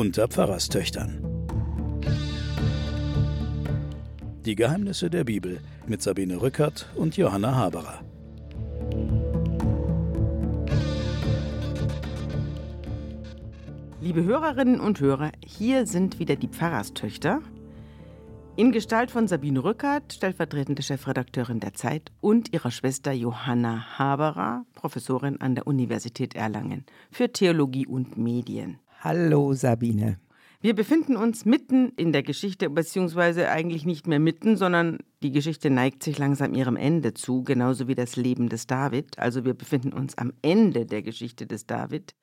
unter Pfarrerstöchtern. Die Geheimnisse der Bibel mit Sabine Rückert und Johanna Haberer. Liebe Hörerinnen und Hörer, hier sind wieder die Pfarrerstöchter in Gestalt von Sabine Rückert, stellvertretende Chefredakteurin der Zeit, und ihrer Schwester Johanna Haberer, Professorin an der Universität Erlangen für Theologie und Medien. Hallo Sabine. Wir befinden uns mitten in der Geschichte, beziehungsweise eigentlich nicht mehr mitten, sondern die Geschichte neigt sich langsam ihrem Ende zu, genauso wie das Leben des David. Also wir befinden uns am Ende der Geschichte des David.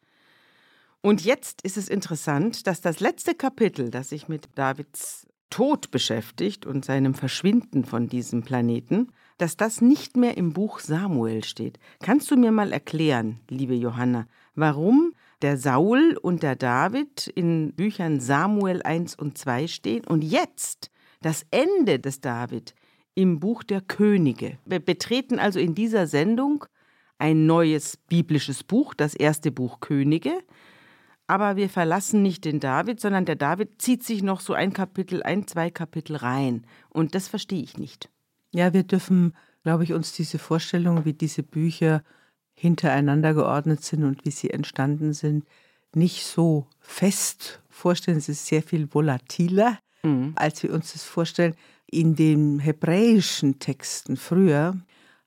Und jetzt ist es interessant, dass das letzte Kapitel, das sich mit Davids Tod beschäftigt und seinem Verschwinden von diesem Planeten, dass das nicht mehr im Buch Samuel steht. Kannst du mir mal erklären, liebe Johanna, warum der Saul und der David in Büchern Samuel 1 und 2 stehen und jetzt das Ende des David im Buch der Könige. Wir betreten also in dieser Sendung ein neues biblisches Buch, das erste Buch Könige, aber wir verlassen nicht den David, sondern der David zieht sich noch so ein Kapitel, ein, zwei Kapitel rein. Und das verstehe ich nicht. Ja, wir dürfen, glaube ich, uns diese Vorstellung, wie diese Bücher hintereinander geordnet sind und wie sie entstanden sind, nicht so fest vorstellen. Es ist sehr viel volatiler, mhm. als wir uns das vorstellen. In den hebräischen Texten früher,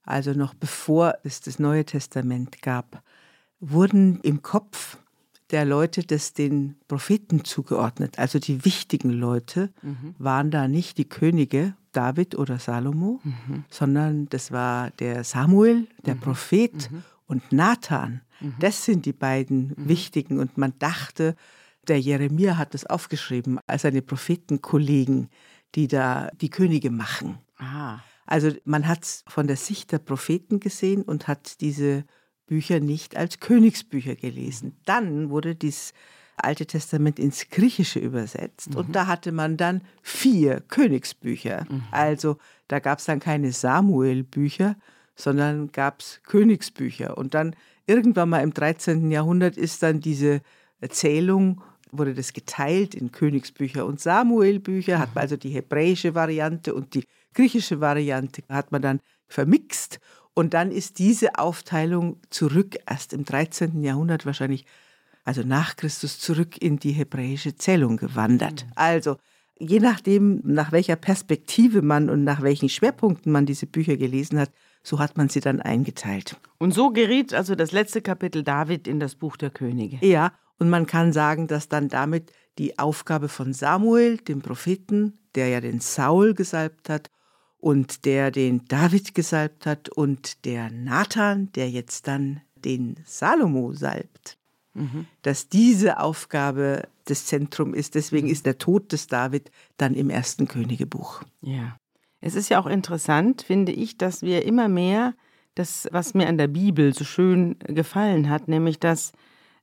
also noch bevor es das Neue Testament gab, wurden im Kopf der Leute das den Propheten zugeordnet. Also die wichtigen Leute mhm. waren da nicht die Könige, David oder Salomo, mhm. sondern das war der Samuel, der mhm. Prophet mhm. Und Nathan. Mhm. Das sind die beiden mhm. wichtigen. Und man dachte, der Jeremia hat das aufgeschrieben als seine Prophetenkollegen, die da die Könige machen. Aha. Also man hat es von der Sicht der Propheten gesehen und hat diese Bücher nicht als Königsbücher gelesen. Dann wurde das Alte Testament ins Griechische übersetzt mhm. und da hatte man dann vier Königsbücher. Mhm. Also da gab es dann keine Samuel-Bücher, sondern gab es Königsbücher. Und dann irgendwann mal im 13. Jahrhundert ist dann diese Erzählung wurde das geteilt in Königsbücher und Samuelbücher, hat man mhm. also die hebräische Variante und die griechische Variante hat man dann vermixt und dann ist diese Aufteilung zurück, erst im 13. Jahrhundert wahrscheinlich, also nach Christus, zurück in die hebräische Zählung gewandert. Mhm. Also je nachdem, nach welcher Perspektive man und nach welchen Schwerpunkten man diese Bücher gelesen hat, so hat man sie dann eingeteilt. Und so geriet also das letzte Kapitel David in das Buch der Könige. Ja, und man kann sagen, dass dann damit die Aufgabe von Samuel, dem Propheten, der ja den Saul gesalbt hat, und der den David gesalbt hat und der Nathan, der jetzt dann den Salomo salbt. Mhm. Dass diese Aufgabe das Zentrum ist. Deswegen ist der Tod des David dann im ersten Königebuch. Ja. Es ist ja auch interessant, finde ich, dass wir immer mehr das, was mir an der Bibel so schön gefallen hat, nämlich dass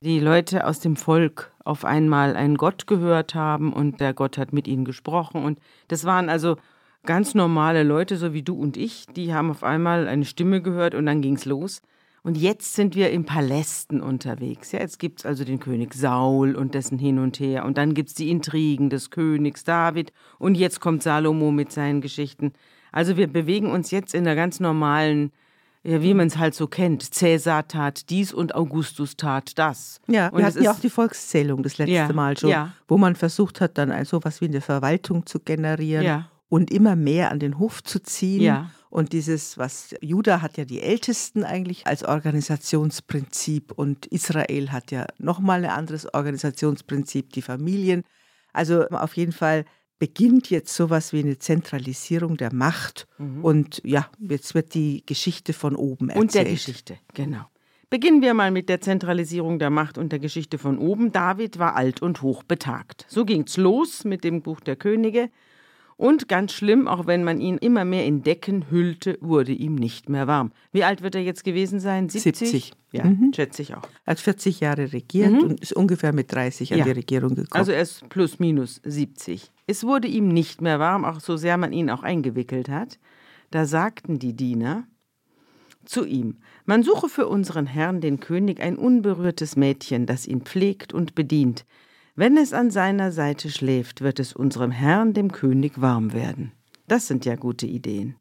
die Leute aus dem Volk auf einmal einen Gott gehört haben und der Gott hat mit ihnen gesprochen. Und das waren also ganz normale Leute, so wie du und ich, die haben auf einmal eine Stimme gehört und dann ging's los. Und jetzt sind wir in Palästen unterwegs. Ja, jetzt gibt es also den König Saul und dessen Hin und Her. Und dann gibt es die Intrigen des Königs David. Und jetzt kommt Salomo mit seinen Geschichten. Also wir bewegen uns jetzt in der ganz normalen, ja, wie man es halt so kennt. Cäsar tat dies und Augustus tat das. Ja, und wir hatten ja auch die Volkszählung das letzte ja, Mal schon, ja. wo man versucht hat, dann also was wie eine Verwaltung zu generieren. Ja und immer mehr an den Hof zu ziehen. Ja. Und dieses, was Juda hat ja die Ältesten eigentlich als Organisationsprinzip und Israel hat ja nochmal ein anderes Organisationsprinzip, die Familien. Also auf jeden Fall beginnt jetzt sowas wie eine Zentralisierung der Macht. Mhm. Und ja, jetzt wird die Geschichte von oben erzählt. Und der Geschichte, genau. Beginnen wir mal mit der Zentralisierung der Macht und der Geschichte von oben. David war alt und hoch betagt. So ging's los mit dem Buch der Könige. Und ganz schlimm, auch wenn man ihn immer mehr in Decken hüllte, wurde ihm nicht mehr warm. Wie alt wird er jetzt gewesen sein? 70? 70. Ja, mhm. schätze ich auch. Er hat 40 Jahre regiert mhm. und ist ungefähr mit 30 an ja. die Regierung gekommen. Also er ist plus minus 70. Es wurde ihm nicht mehr warm, auch so sehr man ihn auch eingewickelt hat. Da sagten die Diener zu ihm, man suche für unseren Herrn den König ein unberührtes Mädchen, das ihn pflegt und bedient, Wenn es an seiner Seite schläft, wird es unserem Herrn, dem König, warm werden. Das sind ja gute Ideen.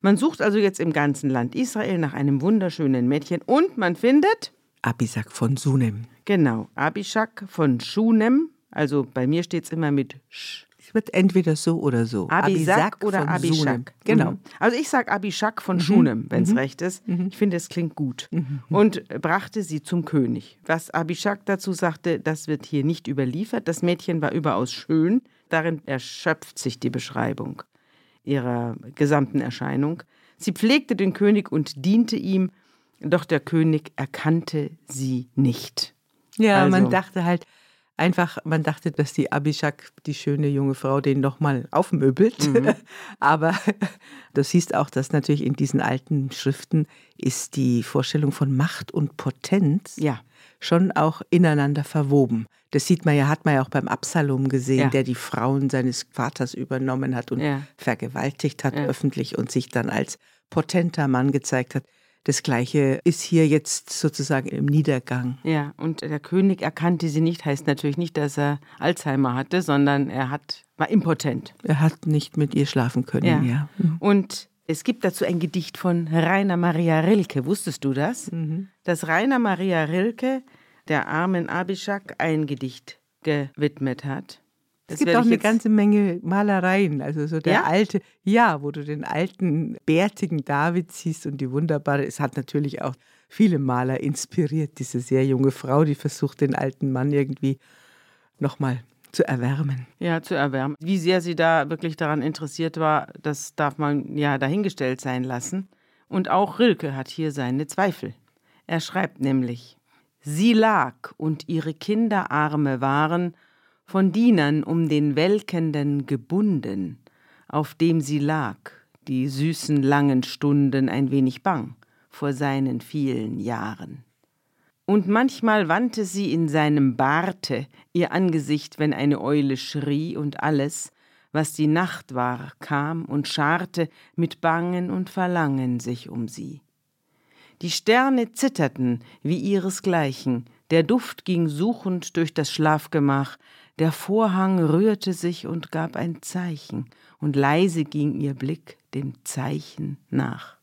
Man sucht also jetzt im ganzen Land Israel nach einem wunderschönen Mädchen und man findet Abisak von Sunem. Genau, Abishak von Schunem. Also bei mir steht es immer mit Sch. Es wird entweder so oder so. Abisak, oder von Abishak. Sunem. Genau. Mhm. Also ich sage Abishak von Schunem, wenn es recht ist. Ich finde, es klingt gut. Und brachte sie zum König. Was Abishak dazu sagte, das wird hier nicht überliefert. Das Mädchen war überaus schön. Darin erschöpft sich die Beschreibung ihrer gesamten Erscheinung. Sie pflegte den König und diente ihm, doch der König erkannte sie nicht. Ja, Also- man dachte halt einfach, man dachte, dass die Abishak, die schöne junge Frau, den nochmal aufmöbelt. Mhm. Aber du siehst auch, dass natürlich in diesen alten Schriften ist die Vorstellung von Macht und Potenz Ja. schon auch ineinander verwoben. Das sieht man ja, hat man ja auch beim Absalom gesehen, Ja. der die Frauen seines Vaters übernommen hat und Ja. vergewaltigt hat öffentlich und sich dann als potenter Mann gezeigt hat. Das Gleiche ist hier jetzt sozusagen im Niedergang. Ja, und der König erkannte sie nicht, heißt natürlich nicht, dass er Alzheimer hatte, sondern er hat, war impotent. Er hat nicht mit ihr schlafen können, ja. Und es gibt dazu ein Gedicht von Rainer Maria Rilke. Wusstest du das? Dass Rainer Maria Rilke der armen Abishak ein Gedicht gewidmet hat. Das Es gibt auch eine ganze Menge Malereien, also so der Ja? alte, ja, wo du den alten, bärtigen David siehst und die wunderbare, es hat natürlich auch viele Maler inspiriert, diese sehr junge Frau, die versucht, den alten Mann irgendwie nochmal zu erwärmen. Ja, zu erwärmen. Wie sehr sie da wirklich daran interessiert war, das darf man ja dahingestellt sein lassen. Und auch Rilke hat hier seine Zweifel. Er schreibt nämlich: Sie lag und ihre Kinderarme waren von Dienern um den Welkenden gebunden, auf dem sie lag, die süßen langen Stunden ein wenig bang vor seinen vielen Jahren. Und manchmal wandte sie in seinem Barte ihr Angesicht, wenn eine Eule schrie, und alles, was die Nacht war, kam und scharte mit Bangen und Verlangen sich um sie. Die Sterne zitterten wie ihresgleichen, der Duft ging suchend durch das Schlafgemach, der Vorhang rührte sich und gab ein Zeichen, und leise ging ihr Blick dem Zeichen nach.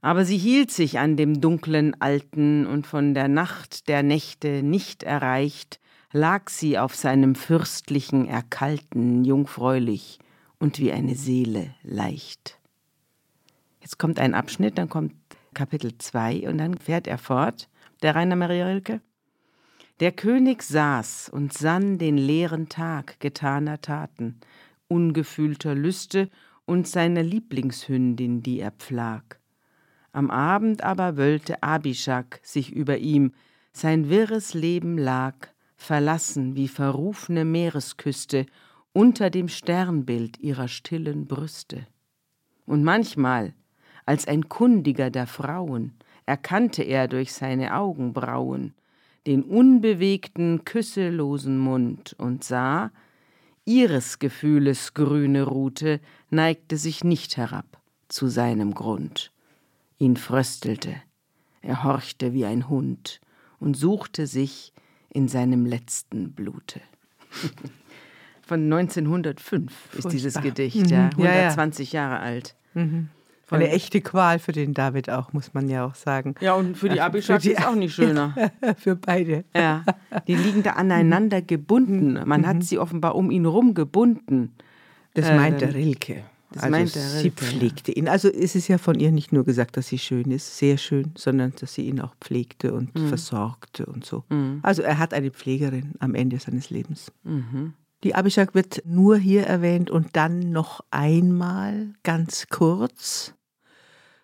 Aber sie hielt sich an dem dunklen Alten, und von der Nacht der Nächte nicht erreicht, lag sie auf seinem fürstlichen Erkalten jungfräulich und wie eine Seele leicht. Jetzt kommt ein Abschnitt, dann kommt Kapitel 2 und dann fährt er fort, der Rainer Maria Rilke. Der König saß und sann den leeren Tag getaner Taten, ungefühlter Lüste und seiner Lieblingshündin, die er pflag. Am Abend aber wöllte Abishak sich über ihm, sein wirres Leben lag, verlassen wie verrufene Meeresküste, unter dem Sternbild ihrer stillen Brüste. Und manchmal, als ein Kundiger der Frauen, erkannte er durch seine Augenbrauen den unbewegten, küsselosen Mund und sah, ihres Gefühles grüne Rute neigte sich nicht herab zu seinem Grund. Ihn fröstelte, er horchte wie ein Hund und suchte sich in seinem letzten Blute. Von 1905 ist dieses Furchtbar. Gedicht, ja, Mhm. Ja, ja. 120 Jahre alt. Eine echte Qual für den David auch, muss man ja auch sagen. Ja, und für die Ach, Abishak ist es auch nicht schöner. für beide. Ja, die liegen da aneinander gebunden. Man hat sie offenbar um ihn rum gebunden. Das Äh, meint der Rilke. das also meint der sie Rilke, ja. pflegte ihn. Also es ist ja von ihr nicht nur gesagt, dass sie schön ist, sehr schön, sondern dass sie ihn auch pflegte und Mhm. versorgte und so. Also er hat eine Pflegerin am Ende seines Lebens. Die Abishak wird nur hier erwähnt und dann noch einmal ganz kurz.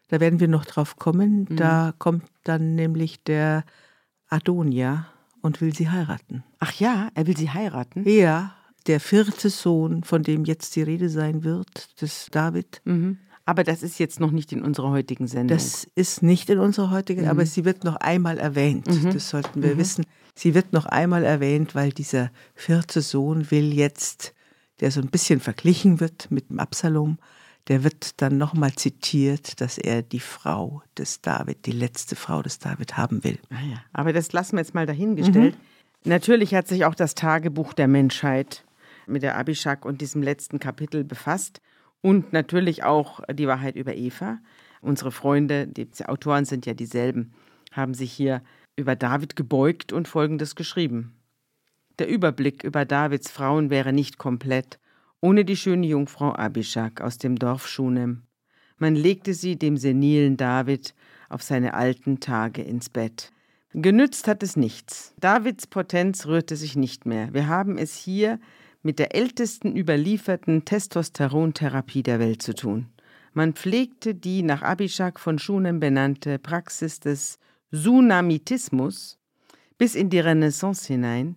Da werden wir noch drauf kommen. Mhm. Da kommt dann nämlich der Adonia und will sie heiraten. Ach ja, er will sie heiraten. Ja, der vierte Sohn, von dem jetzt die Rede sein wird, des David. Mhm. Aber das ist jetzt noch nicht in unserer heutigen Sendung. Das ist nicht in unserer heutigen, aber sie wird noch einmal erwähnt. Das sollten wir wissen. Sie wird noch einmal erwähnt, weil dieser vierte Sohn will jetzt, der so ein bisschen verglichen wird mit dem Absalom, der wird dann nochmal zitiert, dass er die Frau des David, die letzte Frau des David haben will. Ah. Aber das lassen wir jetzt mal dahingestellt. Natürlich hat sich auch das Tagebuch der Menschheit mit der Abishak und diesem letzten Kapitel befasst und natürlich auch die Wahrheit über Eva. Unsere Freunde, die Autoren sind ja dieselben, haben sich hier über David gebeugt und Folgendes geschrieben. Der Überblick über Davids Frauen wäre nicht komplett ohne die schöne Jungfrau Abishak aus dem Dorf Schunem. Man legte sie dem senilen David auf seine alten Tage ins Bett. Genützt hat es nichts. Davids Potenz rührte sich nicht mehr. Wir haben es hier mit der ältesten überlieferten Testosterontherapie der Welt zu tun. Man pflegte die nach Abishak von Schunem benannte Praxis des Sunamitismus bis in die Renaissance hinein,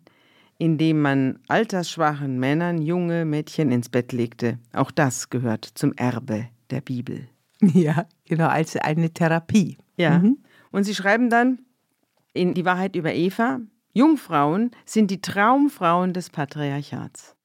indem man altersschwachen Männern junge Mädchen ins Bett legte. Auch das gehört zum Erbe der Bibel. Ja, genau, als eine Therapie. Ja. Mhm. Und sie schreiben dann in Die Wahrheit über Eva, Jungfrauen sind die Traumfrauen des Patriarchats.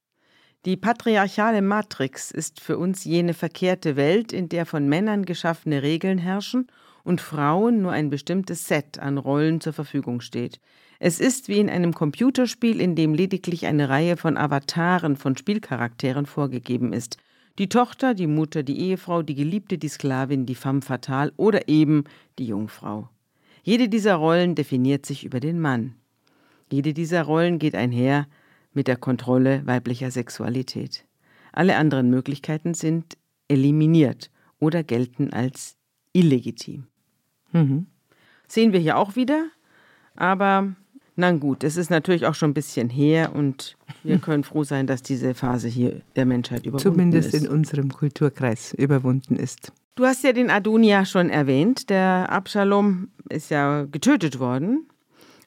Die patriarchale Matrix ist für uns jene verkehrte Welt, in der von Männern geschaffene Regeln herrschen und Frauen nur ein bestimmtes Set an Rollen zur Verfügung steht. Es ist wie in einem Computerspiel, in dem lediglich eine Reihe von Avataren von Spielcharakteren vorgegeben ist. Die Tochter, die Mutter, die Ehefrau, die Geliebte, die Sklavin, die femme fatale oder eben die Jungfrau. Jede dieser Rollen definiert sich über den Mann. Jede dieser Rollen geht einher mit der Kontrolle weiblicher Sexualität. Alle anderen Möglichkeiten sind eliminiert oder gelten als illegitim. Mhm. Sehen wir hier auch wieder, aber na gut, es ist natürlich auch schon ein bisschen her und wir können froh sein, dass diese Phase hier der Menschheit überwunden Zumindest ist. Zumindest in unserem Kulturkreis überwunden ist. Du hast ja den Adonia schon erwähnt. Der Abschalom ist ja getötet worden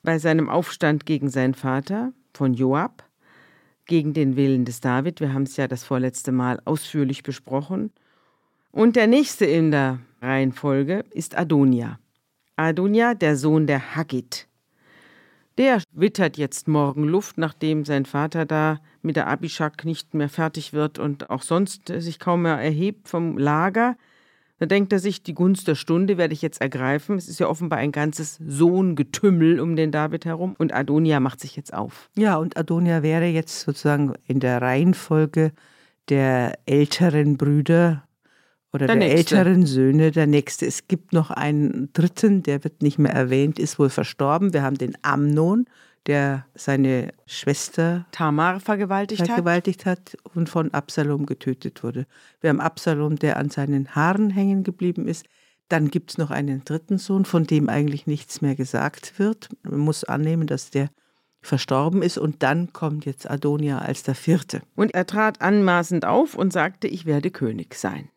bei seinem Aufstand gegen seinen Vater von Joab, gegen den Willen des David. Wir haben es ja das vorletzte Mal ausführlich besprochen. Und der nächste in der Reihenfolge ist Adonia. Adonia, der Sohn der Haggit. Der wittert jetzt morgen Luft, nachdem sein Vater da mit der Abishak nicht mehr fertig wird und auch sonst sich kaum mehr erhebt vom Lager. Da denkt er sich, die Gunst der Stunde werde ich jetzt ergreifen. Es ist ja offenbar ein ganzes Sohngetümmel um den David herum und Adonia macht sich jetzt auf. Ja, und Adonia wäre jetzt sozusagen in der Reihenfolge der älteren Brüder oder der, der älteren Söhne der nächste. Es gibt noch einen dritten, der wird nicht mehr erwähnt, ist wohl verstorben. Wir haben den Amnon, der seine Schwester Tamar vergewaltigt, vergewaltigt hat. hat und von Absalom getötet wurde. Wir haben Absalom, der an seinen Haaren hängen geblieben ist. Dann gibt es noch einen dritten Sohn, von dem eigentlich nichts mehr gesagt wird. Man muss annehmen, dass der verstorben ist und dann kommt jetzt Adonia als der vierte. Und er trat anmaßend auf und sagte, ich werde König sein.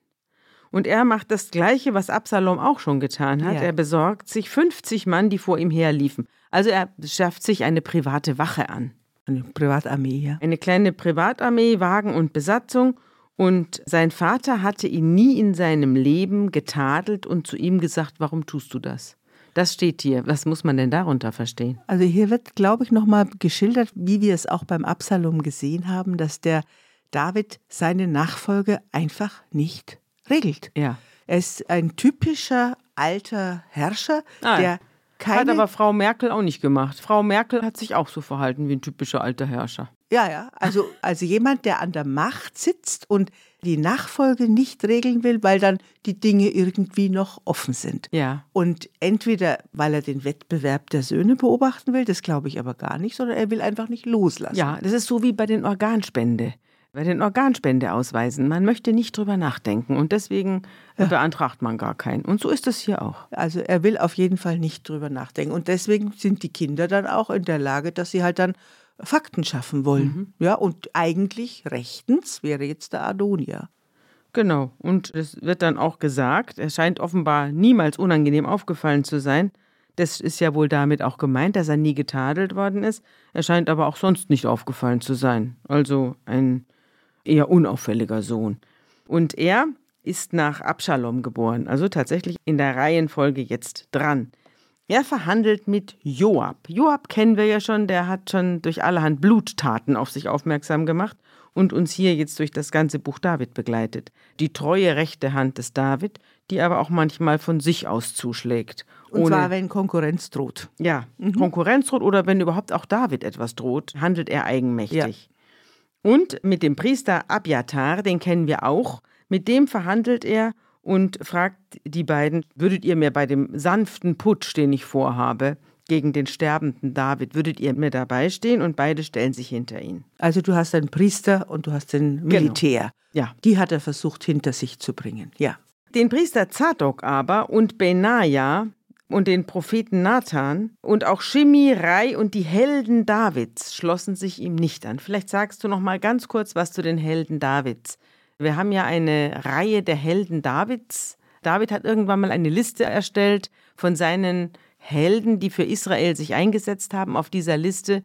Und er macht das Gleiche, was Absalom auch schon getan hat. Ja. Er besorgt sich 50 Mann, die vor ihm herliefen. Also er schafft sich eine private Wache an. Eine Privatarmee, ja. Eine kleine Privatarmee, Wagen und Besatzung. Und sein Vater hatte ihn nie in seinem Leben getadelt und zu ihm gesagt, warum tust du das? Das steht hier. Was muss man denn darunter verstehen? Also hier wird, glaube ich, nochmal geschildert, wie wir es auch beim Absalom gesehen haben, dass der David seine Nachfolge einfach nicht regelt. Ja. Er ist ein typischer alter Herrscher, ah, der keine. Hat aber Frau Merkel auch nicht gemacht. Frau Merkel hat sich auch so verhalten wie ein typischer alter Herrscher. Ja, ja. Also, also jemand, der an der Macht sitzt und die Nachfolge nicht regeln will, weil dann die Dinge irgendwie noch offen sind. Ja. Und entweder, weil er den Wettbewerb der Söhne beobachten will, das glaube ich aber gar nicht, sondern er will einfach nicht loslassen. Ja, das ist so wie bei den Organspende bei den Organspendeausweisen. Man möchte nicht drüber nachdenken und deswegen ja. beantragt man gar keinen. Und so ist es hier auch. Also er will auf jeden Fall nicht drüber nachdenken. Und deswegen sind die Kinder dann auch in der Lage, dass sie halt dann Fakten schaffen wollen. Mhm. Ja, und eigentlich rechtens wäre jetzt der Adonia. Genau. Und es wird dann auch gesagt, er scheint offenbar niemals unangenehm aufgefallen zu sein. Das ist ja wohl damit auch gemeint, dass er nie getadelt worden ist. Er scheint aber auch sonst nicht aufgefallen zu sein. Also ein eher unauffälliger Sohn. Und er ist nach Abschalom geboren, also tatsächlich in der Reihenfolge jetzt dran. Er verhandelt mit Joab. Joab kennen wir ja schon, der hat schon durch allerhand Bluttaten auf sich aufmerksam gemacht und uns hier jetzt durch das ganze Buch David begleitet. Die treue rechte Hand des David, die aber auch manchmal von sich aus zuschlägt. Und zwar, wenn Konkurrenz droht. Ja, mhm. Konkurrenz droht oder wenn überhaupt auch David etwas droht, handelt er eigenmächtig. Ja. Und mit dem Priester Abjatar, den kennen wir auch, mit dem verhandelt er und fragt die beiden, würdet ihr mir bei dem sanften Putsch, den ich vorhabe, gegen den sterbenden David, würdet ihr mir dabei stehen? Und beide stellen sich hinter ihn. Also du hast einen Priester und du hast den genau. Militär. Genau. Ja. Die hat er versucht hinter sich zu bringen. Ja. Den Priester Zadok aber und Benaja und den Propheten Nathan und auch Shimi, Rai und die Helden Davids schlossen sich ihm nicht an. Vielleicht sagst du noch mal ganz kurz was zu den Helden Davids. Wir haben ja eine Reihe der Helden Davids. David hat irgendwann mal eine Liste erstellt von seinen Helden, die für Israel sich eingesetzt haben. Auf dieser Liste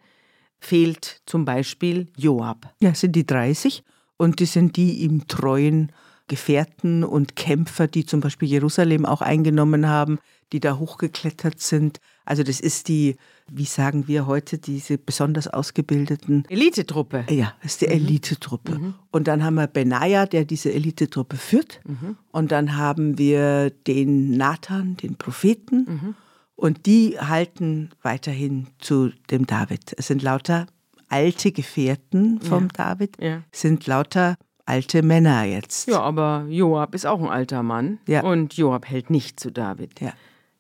fehlt zum Beispiel Joab. Ja, sind die 30 und die sind die ihm treuen Gefährten und Kämpfer, die zum Beispiel Jerusalem auch eingenommen haben, die da hochgeklettert sind. Also das ist die, wie sagen wir heute, diese besonders ausgebildeten Elitetruppe. Ja, das ist die mhm. Elitetruppe. Mhm. Und dann haben wir Benaja, der diese Elitetruppe führt. Mhm. Und dann haben wir den Nathan, den Propheten. Mhm. Und die halten weiterhin zu dem David. Es sind lauter alte Gefährten vom ja. David, ja. sind lauter alte Männer jetzt. Ja, aber Joab ist auch ein alter Mann. Ja. Und Joab hält nicht zu David. Ja.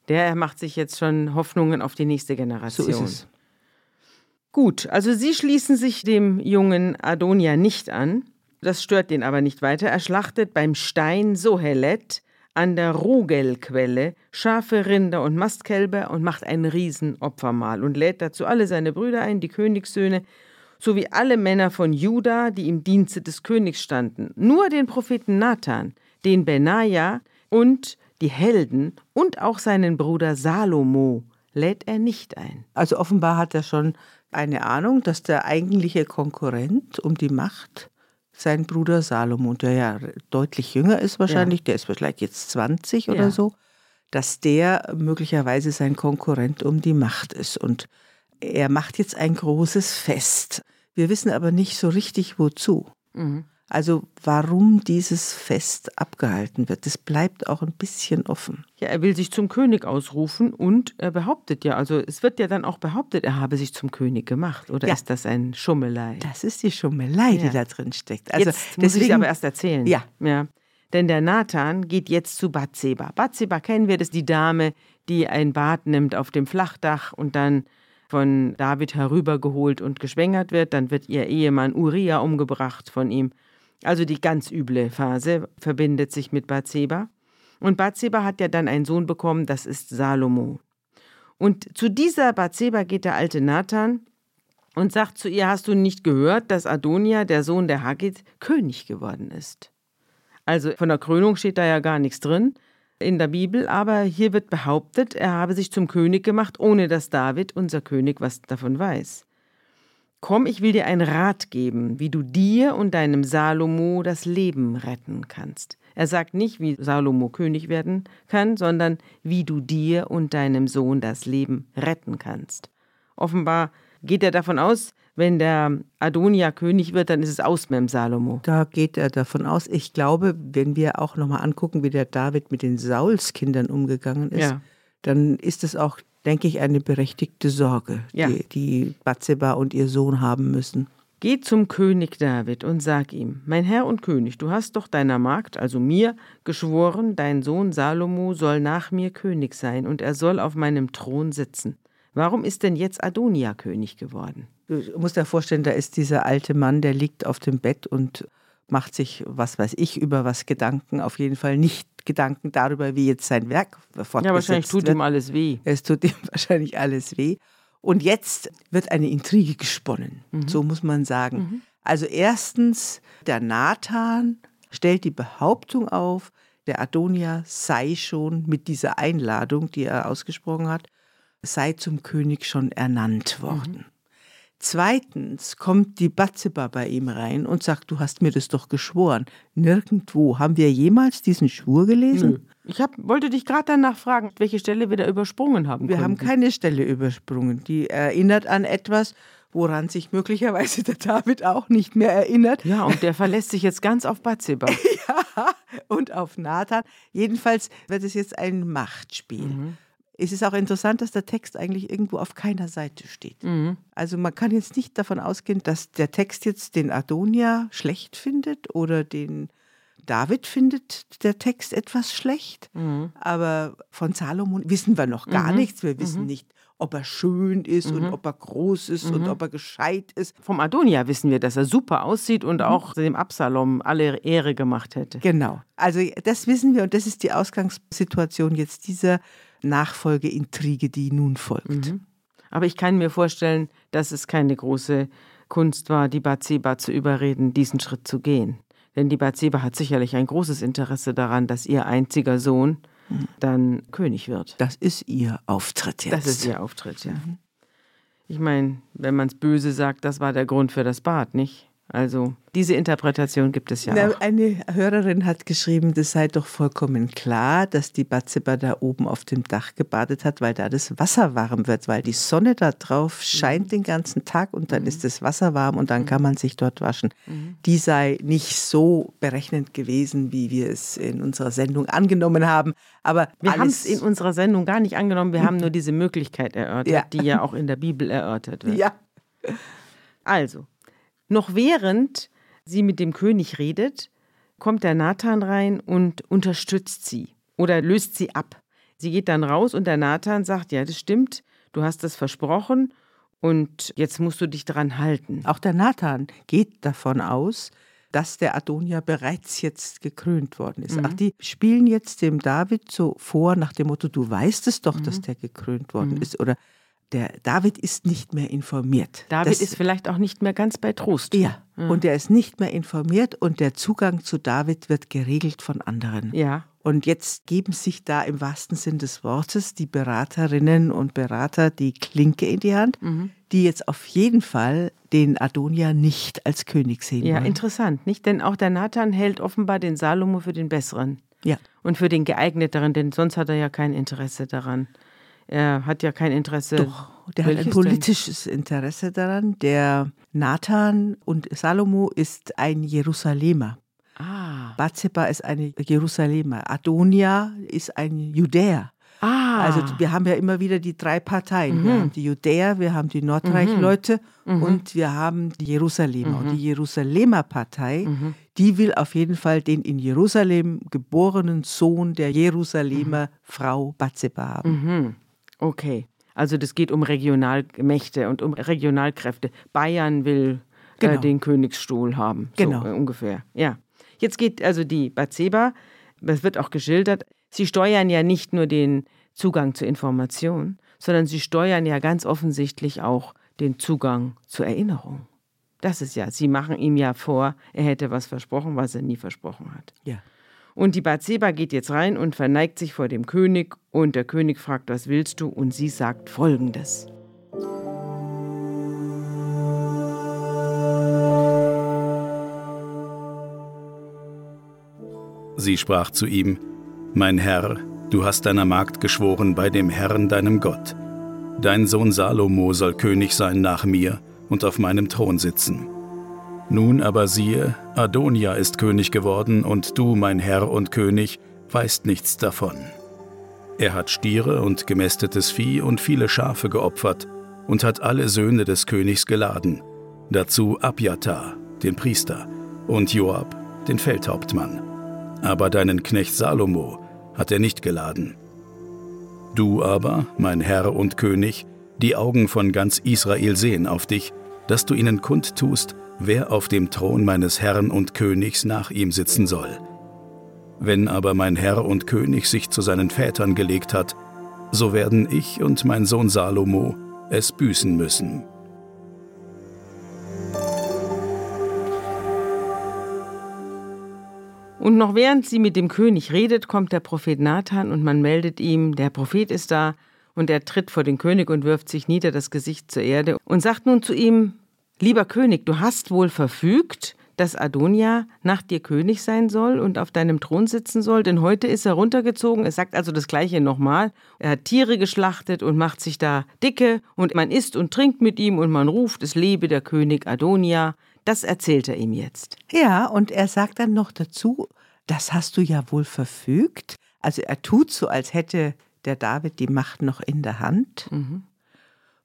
Der macht sich jetzt schon Hoffnungen auf die nächste Generation. So ist es. Gut, also sie schließen sich dem jungen Adonia nicht an. Das stört den aber nicht weiter. Er schlachtet beim Stein Sohelet an der Rugelquelle Schafe, Rinder und Mastkälber und macht ein Riesenopfermahl und lädt dazu alle seine Brüder ein, die Königssöhne, sowie alle Männer von Juda, die im Dienste des Königs standen. Nur den Propheten Nathan, den Benaja und die Helden und auch seinen Bruder Salomo lädt er nicht ein. Also offenbar hat er schon eine Ahnung, dass der eigentliche Konkurrent um die Macht sein Bruder Salomo, der ja deutlich jünger ist wahrscheinlich, ja. der ist vielleicht jetzt 20 ja. oder so, dass der möglicherweise sein Konkurrent um die Macht ist. Und er macht jetzt ein großes Fest. Wir wissen aber nicht so richtig wozu. Mhm. Also warum dieses Fest abgehalten wird, das bleibt auch ein bisschen offen. Ja, er will sich zum König ausrufen und er behauptet ja, also es wird ja dann auch behauptet, er habe sich zum König gemacht. Oder ja. ist das ein Schummelei? Das ist die Schummelei, ja. die da drin steckt. Also jetzt muss deswegen, ich aber erst erzählen. Ja. ja. Denn der Nathan geht jetzt zu Bathseba. Bathseba kennen wir, das ist die Dame, die ein Bad nimmt auf dem Flachdach und dann von David herübergeholt und geschwängert wird. Dann wird ihr Ehemann Uriah umgebracht von ihm. Also die ganz üble Phase verbindet sich mit Bathseba. Und Bathseba hat ja dann einen Sohn bekommen, das ist Salomo. Und zu dieser Bathseba geht der alte Nathan und sagt zu ihr, hast du nicht gehört, dass Adonia, der Sohn der Haggit, König geworden ist? Also von der Krönung steht da ja gar nichts drin in der Bibel, aber hier wird behauptet, er habe sich zum König gemacht, ohne dass David, unser König, was davon weiß. Komm, ich will dir einen Rat geben, wie du dir und deinem Salomo das Leben retten kannst. Er sagt nicht, wie Salomo König werden kann, sondern wie du dir und deinem Sohn das Leben retten kannst. Offenbar geht er davon aus, wenn der Adonia König wird, dann ist es aus mit dem Salomo. Da geht er davon aus. Ich glaube, wenn wir auch nochmal angucken, wie der David mit den Saulskindern umgegangen ist, ja. Dann ist es auch denke ich, eine berechtigte Sorge, ja. die, die Bathseba und ihr Sohn haben müssen. Geh zum König David und sag ihm, mein Herr und König, du hast doch deiner Magd, also mir, geschworen, dein Sohn Salomo soll nach mir König sein und er soll auf meinem Thron sitzen. Warum ist denn jetzt Adonia König geworden? Du musst dir vorstellen, da ist dieser alte Mann, der liegt auf dem Bett und macht sich, was weiß ich, über was Gedanken, auf jeden Fall nicht Gedanken darüber, wie jetzt sein Werk fortgesetzt Ja, wahrscheinlich tut wird. ihm alles weh. Es tut ihm wahrscheinlich alles weh. Und jetzt wird eine Intrige gesponnen, mhm. so muss man sagen. Mhm. Also erstens, der Nathan stellt die Behauptung auf, der Adonia sei schon mit dieser Einladung, die er ausgesprochen hat, sei zum König schon ernannt worden. Mhm. Zweitens kommt die Batzeba bei ihm rein und sagt, du hast mir das doch geschworen. Nirgendwo. Haben wir jemals diesen Schwur gelesen? Nö. Ich hab, wollte dich gerade danach fragen, welche Stelle wir da übersprungen haben. Wir konnten. haben keine Stelle übersprungen. Die erinnert an etwas, woran sich möglicherweise der David auch nicht mehr erinnert. Ja, und der verlässt sich jetzt ganz auf Bathseba. ja, und auf Nathan. Jedenfalls wird es jetzt ein Machtspiel. Mhm. Es ist auch interessant, dass der Text eigentlich irgendwo auf keiner Seite steht. Mhm. Also man kann jetzt nicht davon ausgehen, dass der Text jetzt den Adonia schlecht findet oder den David findet der Text etwas schlecht. Mhm. Aber von Salomon wissen wir noch gar mhm. nichts. Wir wissen mhm. nicht, ob er schön ist und mhm. ob er groß ist und mhm. ob er gescheit ist. Vom Adonia wissen wir, dass er super aussieht und auch dem Absalom alle Ehre gemacht hätte. Genau. Also das wissen wir und das ist die Ausgangssituation jetzt dieser Nachfolgeintrige, die nun folgt. Mhm. Aber ich kann mir vorstellen, dass es keine große Kunst war, die Bathseba zu überreden, diesen Schritt zu gehen. Denn die Bathseba hat sicherlich ein großes Interesse daran, dass ihr einziger Sohn mhm. dann König wird. Das ist ihr Auftritt jetzt. Das ist ihr Auftritt, ja. Mhm. Ich meine, wenn man es böse sagt, das war der Grund für das Bad, nicht? Also diese Interpretation gibt es ja Na, auch. Eine Hörerin hat geschrieben, das sei doch vollkommen klar, dass die Batzeba da oben auf dem Dach gebadet hat, weil da das Wasser warm wird, weil die Sonne da drauf scheint mhm. den ganzen Tag und dann mhm. ist das Wasser warm und dann mhm. kann man sich dort waschen. Mhm. Die sei nicht so berechnend gewesen, wie wir es in unserer Sendung angenommen haben. Aber wir haben es in unserer Sendung gar nicht angenommen, wir haben nur diese Möglichkeit erörtert, ja. die ja auch in der Bibel erörtert wird. Ja. Also, noch während sie mit dem König redet, kommt der Nathan rein und unterstützt sie oder löst sie ab. Sie geht dann raus und der Nathan sagt, ja, das stimmt, du hast das versprochen und jetzt musst du dich dran halten. Auch der Nathan geht davon aus, dass der Adonia bereits jetzt gekrönt worden ist. Mhm. Ach, die spielen jetzt dem David so vor nach dem Motto, du weißt es doch, mhm. dass der gekrönt worden mhm. ist oder der David ist nicht mehr informiert. David das, ist vielleicht auch nicht mehr ganz bei Trost. Ja, mhm. und er ist nicht mehr informiert und der Zugang zu David wird geregelt von anderen. Ja. Und jetzt geben sich da im wahrsten Sinn des Wortes die Beraterinnen und Berater die Klinke in die Hand, mhm. die jetzt auf jeden Fall den Adonia nicht als König sehen ja, wollen. Ja, interessant, nicht? Denn auch der Nathan hält offenbar den Salomo für den Besseren. Ja. Und für den geeigneteren, denn sonst hat er ja kein Interesse daran. Er hat ja kein Interesse. Doch, der hat ein politisches denn? Interesse daran. Der Nathan und Salomo ist ein Jerusalemer. Ah. Bathseba ist eine Jerusalemer. Adonia ist ein Judäer. Ah. Also wir haben ja immer wieder die drei Parteien. Mhm. Wir haben die Judäer, wir haben die Nordreichleute mhm. und wir haben die Jerusalemer. Mhm. Und die Jerusalemer Partei, mhm. die will auf jeden Fall den in Jerusalem geborenen Sohn der Jerusalemer mhm. Frau Bathseba haben. Okay, also das geht um Regionalmächte und um Regionalkräfte. Bayern will äh, genau. äh, den Königsstuhl haben, so genau. Äh, ungefähr. Ja. Jetzt geht also die Bathseba, das wird auch geschildert, sie steuern ja nicht nur den Zugang zur Information, sondern sie steuern ja ganz offensichtlich auch den Zugang zur Erinnerung. Das ist ja, sie machen ihm ja vor, er hätte was versprochen, was er nie versprochen hat. Ja. Und die Bathseba geht jetzt rein und verneigt sich vor dem König und der König fragt, was willst du? Und sie sagt folgendes. Sie sprach zu ihm, Mein Herr, du hast deiner Magd geschworen bei dem Herrn deinem Gott. Dein Sohn Salomo soll König sein nach mir und auf meinem Thron sitzen. Nun aber siehe, Adonia ist König geworden und du, mein Herr und König, weißt nichts davon. Er hat Stiere und gemästetes Vieh und viele Schafe geopfert und hat alle Söhne des Königs geladen, dazu Abjatar, den Priester, und Joab, den Feldhauptmann. Aber deinen Knecht Salomo hat er nicht geladen. Du aber, mein Herr und König, die Augen von ganz Israel sehen auf dich, dass du ihnen kundtust, wer auf dem Thron meines Herrn und Königs nach ihm sitzen soll. Wenn aber mein Herr und König sich zu seinen Vätern gelegt hat, so werden ich und mein Sohn Salomo es büßen müssen. Und noch während sie mit dem König redet, kommt der Prophet Nathan und man meldet ihm, der Prophet ist da, und er tritt vor den König und wirft sich nieder das Gesicht zur Erde und sagt nun zu ihm, Lieber König, du hast wohl verfügt, dass Adonia nach dir König sein soll und auf deinem Thron sitzen soll, denn heute ist er runtergezogen. Er sagt also das Gleiche nochmal. Er hat Tiere geschlachtet und macht sich da dicke und man isst und trinkt mit ihm und man ruft, es lebe der König Adonia. Das erzählt er ihm jetzt. Ja, und er sagt dann noch dazu, das hast du ja wohl verfügt. Also er tut so, als hätte der David die Macht noch in der Hand. Mhm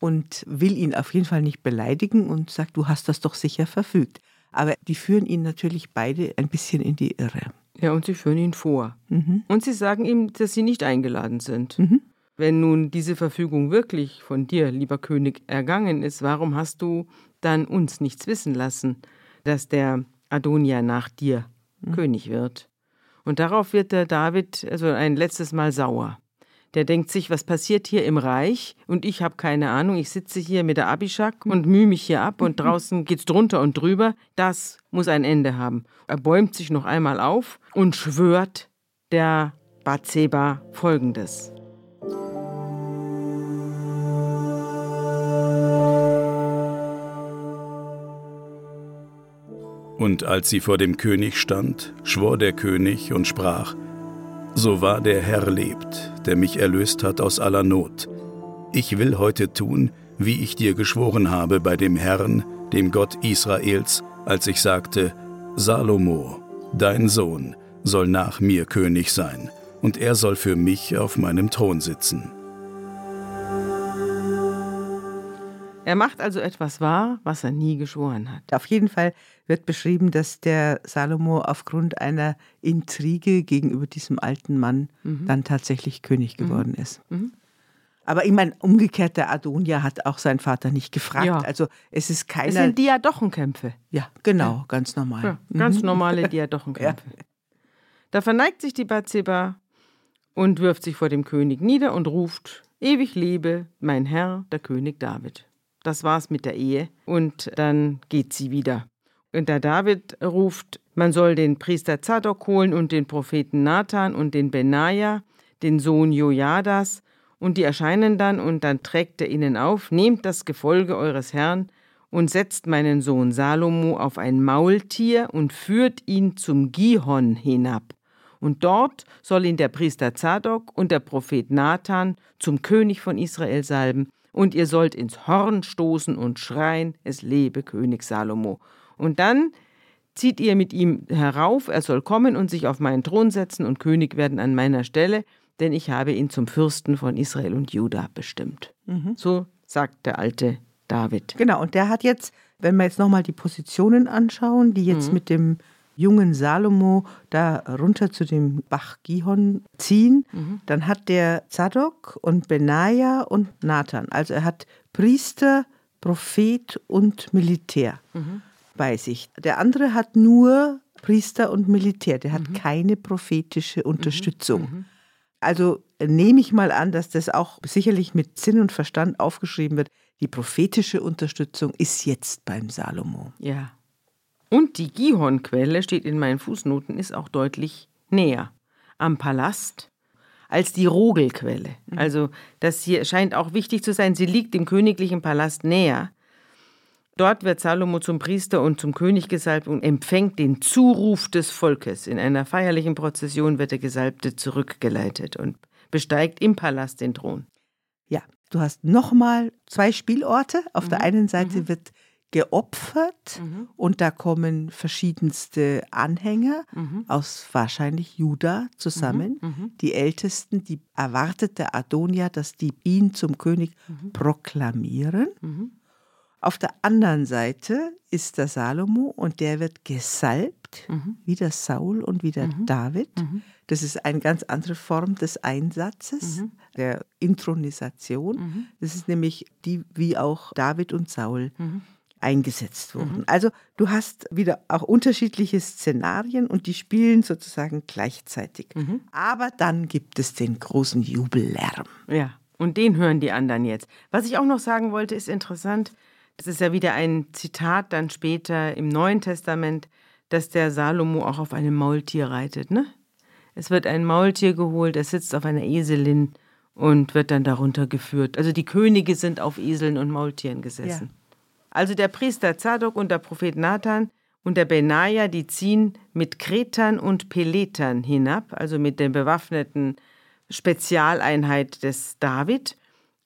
und will ihn auf jeden Fall nicht beleidigen und sagt, du hast das doch sicher verfügt. Aber die führen ihn natürlich beide ein bisschen in die Irre. Ja, und sie führen ihn vor. Mhm. Und sie sagen ihm, dass sie nicht eingeladen sind. Mhm. Wenn nun diese Verfügung wirklich von dir, lieber König, ergangen ist, warum hast du dann uns nichts wissen lassen, dass der Adonia nach dir mhm. König wird? Und darauf wird der David also ein letztes Mal sauer. Der denkt sich, was passiert hier im Reich? Und ich habe keine Ahnung. Ich sitze hier mit der Abishak und mühe mich hier ab und draußen geht's drunter und drüber. Das muss ein Ende haben. Er bäumt sich noch einmal auf und schwört der Bathseba folgendes. Und als sie vor dem König stand, schwor der König und sprach, so wahr der Herr lebt, der mich erlöst hat aus aller Not. Ich will heute tun, wie ich dir geschworen habe bei dem Herrn, dem Gott Israels, als ich sagte, Salomo, dein Sohn, soll nach mir König sein, und er soll für mich auf meinem Thron sitzen. Er macht also etwas wahr, was er nie geschworen hat. Auf jeden Fall wird beschrieben, dass der Salomo aufgrund einer Intrige gegenüber diesem alten Mann mhm. dann tatsächlich König mhm. geworden mhm. ist. Mhm. Aber ich meine, umgekehrt, der Adonia hat auch seinen Vater nicht gefragt. Ja. Also es ist keine. Es sind Diadochenkämpfe. Ja, genau, ja. ganz normal. Ja, ganz mhm. normale Diadochenkämpfe. Da verneigt sich die Bathseba und wirft sich vor dem König nieder und ruft: Ewig lebe mein Herr, der König David. Das war's mit der Ehe. Und dann geht sie wieder. Und der David ruft, man soll den Priester Zadok holen und den Propheten Nathan und den Benaja, den Sohn Jojadas, und die erscheinen dann, und dann trägt er ihnen auf, nehmt das Gefolge eures Herrn und setzt meinen Sohn Salomo auf ein Maultier und führt ihn zum Gihon hinab. Und dort soll ihn der Priester Zadok und der Prophet Nathan zum König von Israel salben, und ihr sollt ins Horn stoßen und schreien, es lebe König Salomo. Und dann zieht ihr mit ihm herauf, er soll kommen und sich auf meinen Thron setzen und König werden an meiner Stelle, denn ich habe ihn zum Fürsten von Israel und Juda bestimmt. Mhm. So sagt der alte David. Genau, und der hat jetzt, wenn wir jetzt nochmal die Positionen anschauen, die jetzt mhm. mit dem jungen Salomo da runter zu dem Bach Gihon ziehen, mhm. dann hat der Zadok und Benaja und Nathan. Also er hat Priester, Prophet und Militär mhm. bei sich. Der andere hat nur Priester und Militär, der hat mhm. keine prophetische mhm. Unterstützung. Mhm. Also nehme ich mal an, dass das auch sicherlich mit Sinn und Verstand aufgeschrieben wird. Die prophetische Unterstützung ist jetzt beim Salomo. Ja. Und die Gihon-Quelle, steht in meinen Fußnoten, ist auch deutlich näher am Palast als die Rogelquelle. Mhm. Also das hier scheint auch wichtig zu sein. Sie liegt dem königlichen Palast näher. Dort wird Salomo zum Priester und zum König gesalbt und empfängt den Zuruf des Volkes. In einer feierlichen Prozession wird der Gesalbte zurückgeleitet und besteigt im Palast den Thron. Ja, du hast nochmal zwei Spielorte. Auf mhm. der einen Seite mhm. wird geopfert mhm. und da kommen verschiedenste Anhänger mhm. aus wahrscheinlich Juda zusammen. Mhm. mhm. Die Ältesten, die erwartete Adonia, dass die ihn zum König mhm. proklamieren. Mhm. Auf der anderen Seite ist der Salomo und der wird gesalbt, wie der Saul und wie der David. Das ist eine ganz andere Form des Einsatzes, der Intronisation. Das ist nämlich die, wie auch David und Saul eingesetzt wurden. Mhm. Also du hast wieder auch unterschiedliche Szenarien und die spielen sozusagen gleichzeitig. Mhm. Aber dann gibt es den großen Jubellärm. Ja, und den hören die anderen jetzt. Was ich auch noch sagen wollte, ist interessant. Das ist ja wieder ein Zitat dann später im Neuen Testament, dass der Salomo auch auf einem Maultier reitet. Ne? Es wird ein Maultier geholt, er sitzt auf einer Eselin und wird dann darunter geführt. Also die Könige sind auf Eseln und Maultieren gesessen. Ja. Also der Priester Zadok und der Prophet Nathan und der Benaja, die ziehen mit Kretern und Peletern hinab, also mit der bewaffneten Spezialeinheit des David,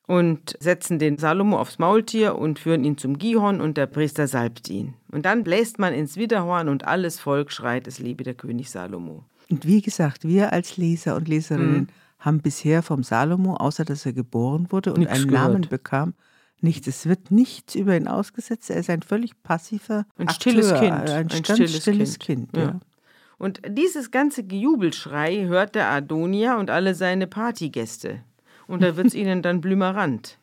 und setzen den Salomo aufs Maultier und führen ihn zum Gihon und der Priester salbt ihn. Und dann bläst man ins Widerhorn und alles Volk schreit, es lebe der König Salomo. Und wie gesagt, wir als Leser und Leserinnen mhm. haben bisher vom Salomo, außer dass er geboren wurde und Nichts einen gehört. Namen bekam, nichts. Es wird nichts über ihn ausgesetzt. Er ist ein völlig passiver ein stilles Kind. Ein, ein stilles, stilles, Kind. kind ja. Ja. Und dieses ganze Gejubelschrei hört der Adonia und alle seine Partygäste und da wird es ihnen dann blümerant.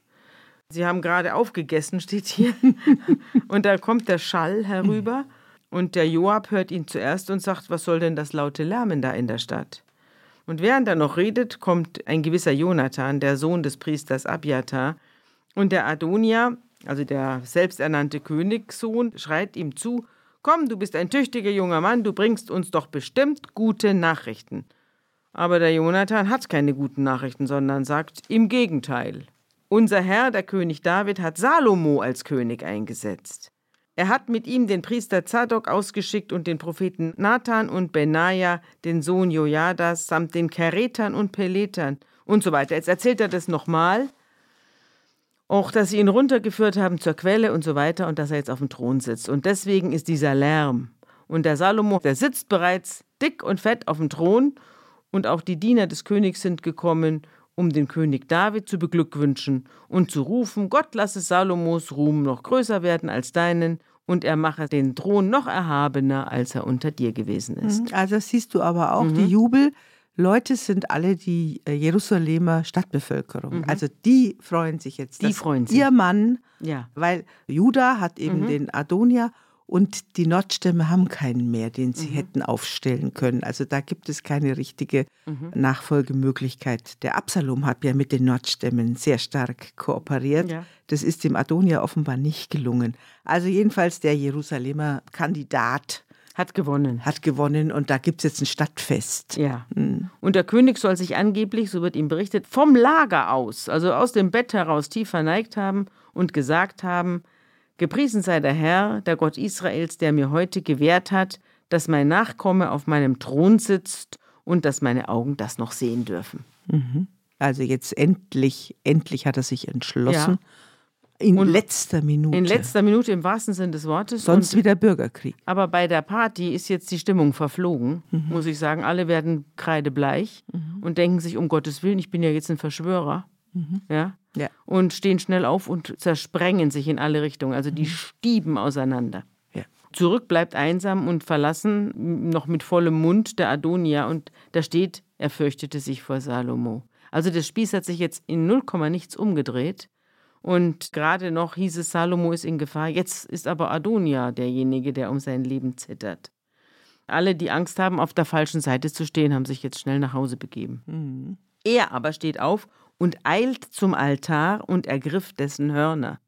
Sie haben gerade aufgegessen, steht hier. und da kommt der Schall herüber und der Joab hört ihn zuerst und sagt, was soll denn das laute Lärmen da in der Stadt? Und während er noch redet, kommt ein gewisser Jonathan, der Sohn des Priesters Abiatar, und der Adonia, also der selbsternannte Königssohn, schreit ihm zu, Komm, du bist ein tüchtiger junger Mann, du bringst uns doch bestimmt gute Nachrichten. Aber der Jonathan hat keine guten Nachrichten, sondern sagt im Gegenteil. Unser Herr, der König David, hat Salomo als König eingesetzt. Er hat mit ihm den Priester Zadok ausgeschickt und den Propheten Nathan und Benaja, den Sohn Jojadas, samt den Keretern und Peletern und so weiter. Jetzt erzählt er das nochmal. Auch, dass sie ihn runtergeführt haben zur Quelle und so weiter und dass er jetzt auf dem Thron sitzt. Und deswegen ist dieser Lärm. Und der Salomo, der sitzt bereits dick und fett auf dem Thron und auch die Diener des Königs sind gekommen, um den König David zu beglückwünschen und zu rufen, Gott lasse Salomos Ruhm noch größer werden als deinen und er mache den Thron noch erhabener, als er unter dir gewesen ist. Mhm. Also siehst du aber auch, mhm. die Jubelleute sind alle die äh, Jerusalemer Stadtbevölkerung. Mhm. Also die freuen sich jetzt. Die freuen sich. Ihr Mann, ja. weil Juda hat eben mhm. den Adonia und die Nordstämme haben keinen mehr, den sie mhm. hätten aufstellen können. Also da gibt es keine richtige mhm. Nachfolgemöglichkeit. Der Absalom hat ja mit den Nordstämmen sehr stark kooperiert. Ja. Das ist dem Adonia offenbar nicht gelungen. Also jedenfalls der Jerusalemer Kandidat hat gewonnen. Hat gewonnen und da gibt es jetzt ein Stadtfest. Ja. Mhm. Und der König soll sich angeblich, so wird ihm berichtet, vom Lager aus, also aus dem Bett heraus tief verneigt haben und gesagt haben, Gepriesen sei der Herr, der Gott Israels, der mir heute gewährt hat, dass mein Nachkomme auf meinem Thron sitzt und dass meine Augen das noch sehen dürfen. Mhm. Also jetzt endlich, endlich hat er sich entschlossen. Ja. In und letzter Minute. In letzter Minute im wahrsten Sinne des Wortes. Sonst und, wieder Bürgerkrieg. Aber bei der Party ist jetzt die Stimmung verflogen, mhm. muss ich sagen. Alle werden kreidebleich mhm. und denken sich, um Gottes Willen, ich bin ja jetzt ein Verschwörer. Mhm. Ja? ja? Und stehen schnell auf und zersprengen sich in alle Richtungen. Also die mhm. stieben auseinander. Ja. Zurück bleibt einsam und verlassen, noch mit vollem Mund, der Adonia. Und da steht, er fürchtete sich vor Salomo. Also das Spieß hat sich jetzt in 0, nichts umgedreht. Und gerade noch hieß es, Salomo ist in Gefahr. Jetzt ist aber Adonia derjenige, der um sein Leben zittert. Alle, die Angst haben, auf der falschen Seite zu stehen, haben sich jetzt schnell nach Hause begeben. Mhm. Er aber steht auf und eilt zum Altar und ergriff dessen Hörner.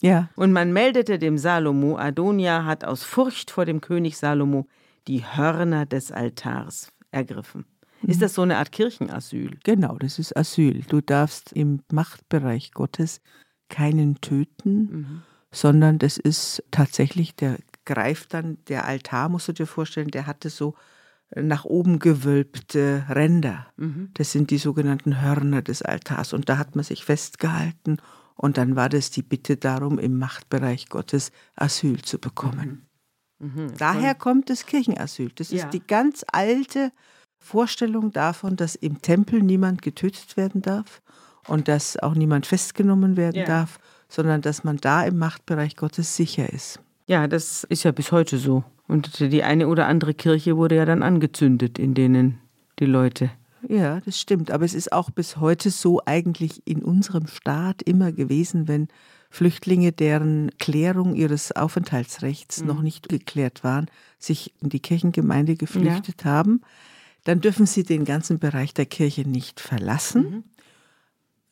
Ja. Und man meldete dem Salomo, Adonia hat aus Furcht vor dem König Salomo die Hörner des Altars ergriffen. Ist mhm. das so eine Art Kirchenasyl? Genau, das ist Asyl. Du darfst im Machtbereich Gottes keinen töten, mhm. sondern das ist tatsächlich, der greift dann, der Altar, musst du dir vorstellen, der hatte so nach oben gewölbte Ränder. Mhm. Das sind die sogenannten Hörner des Altars. Und da hat man sich festgehalten. Und dann war das die Bitte darum, im Machtbereich Gottes Asyl zu bekommen. Mhm. Mhm. Daher kommt das Kirchenasyl. Das ja. ist die ganz alte Vorstellung davon, dass im Tempel niemand getötet werden darf und dass auch niemand festgenommen werden ja. darf, sondern dass man da im Machtbereich Gottes sicher ist. Ja, das ist ja bis heute so. Und die eine oder andere Kirche wurde ja dann angezündet, in denen die Leute. Ja, das stimmt. Aber es ist auch bis heute so eigentlich in unserem Staat immer gewesen, wenn Flüchtlinge, deren Klärung ihres Aufenthaltsrechts mhm. noch nicht geklärt waren, sich in die Kirchengemeinde geflüchtet ja. haben, dann dürfen sie den ganzen Bereich der Kirche nicht verlassen. Mhm.